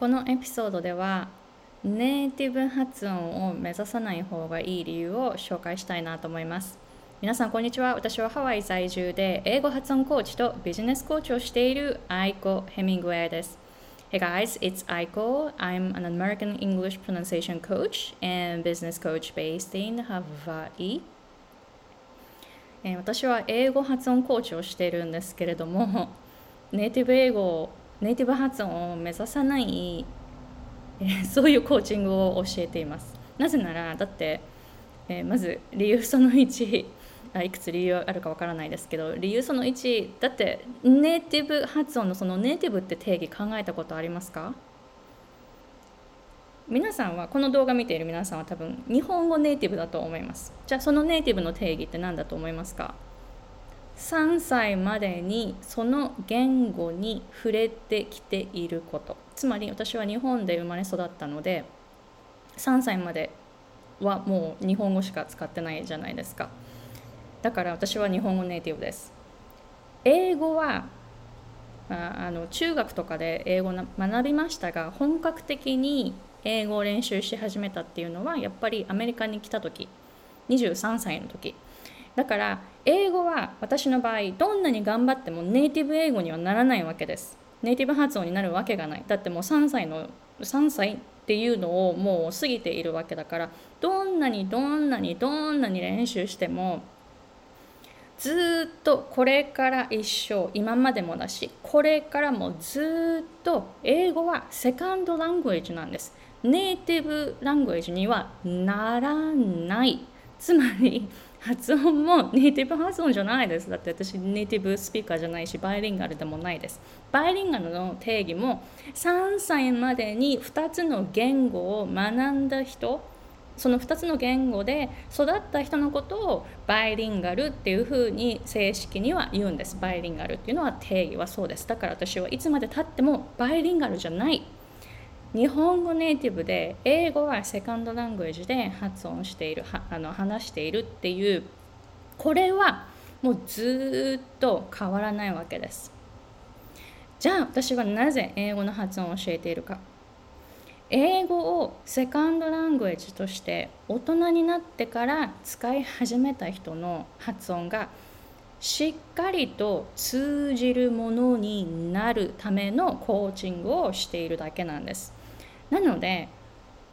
このエピソードではネイティブ発音を目指さない方がいい理由を紹介したいなと思います皆さんこんにちは私はハワイ在住で英語発音コーチとビジネスコーチをしているアイコ・ヘミングウェアです Hey guys, it's Aiko. I'm an American English pronunciation coach and business coach based in Hawaii. 私は英語発音コーチをしているんですけれども、ネイティブ英語、ネイティブ発音を目指さない、そういうコーチングを教えています。なぜなら、だって、えまず理由その1あ、いくつ理由あるかわからないですけど理由その1だってネイティブ発音のそのネイティブって定義考えたことありますか？皆さんはこの動画見ている皆さんは多分日本語ネイティブだと思います。じゃあそのネイティブの定義って何だと思いますか？3歳までにその言語に触れてきていること。つまり私は日本で生まれ育ったので3歳まではもう日本語しか使ってないじゃないですか。だから私は日本語ネイティブです。英語はあの中学とかで英語学びましたが本格的に英語を練習し始めたっていうのはやっぱりアメリカに来た時23歳の時。だから英語は私の場合どんなに頑張ってもネイティブ英語にはならないわけです。ネイティブ発音になるわけがない。だってもう3歳の3歳っていうのをもう過ぎているわけだからどんなにどんなにどんなに練習してもずっとこれから一生今までもだしこれからもずっと英語はセカンドラングエージなんです。ネイティブラングエージにはならない。つまり発音もネイティブ発音じゃないです。だって私ネイティブスピーカーじゃないしバイリンガルでもないです。バイリンガルの定義も3歳までに2つの言語を学んだ人その2つの言語で育った人のことをバイリンガルっていうふうに正式には言うんです。バイリンガルっていうのは定義はそうです。だから私はいつまでたってもバイリンガルじゃない。日本語ネイティブで英語はセカンドラングエージで発音しているあの話しているっていうこれはもうずっと変わらないわけですじゃあ私はなぜ英語の発音を教えているか英語をセカンドラングエッジとして大人になってから使い始めた人の発音がしっかりと通じるものになるためのコーチングをしているだけなんです。なので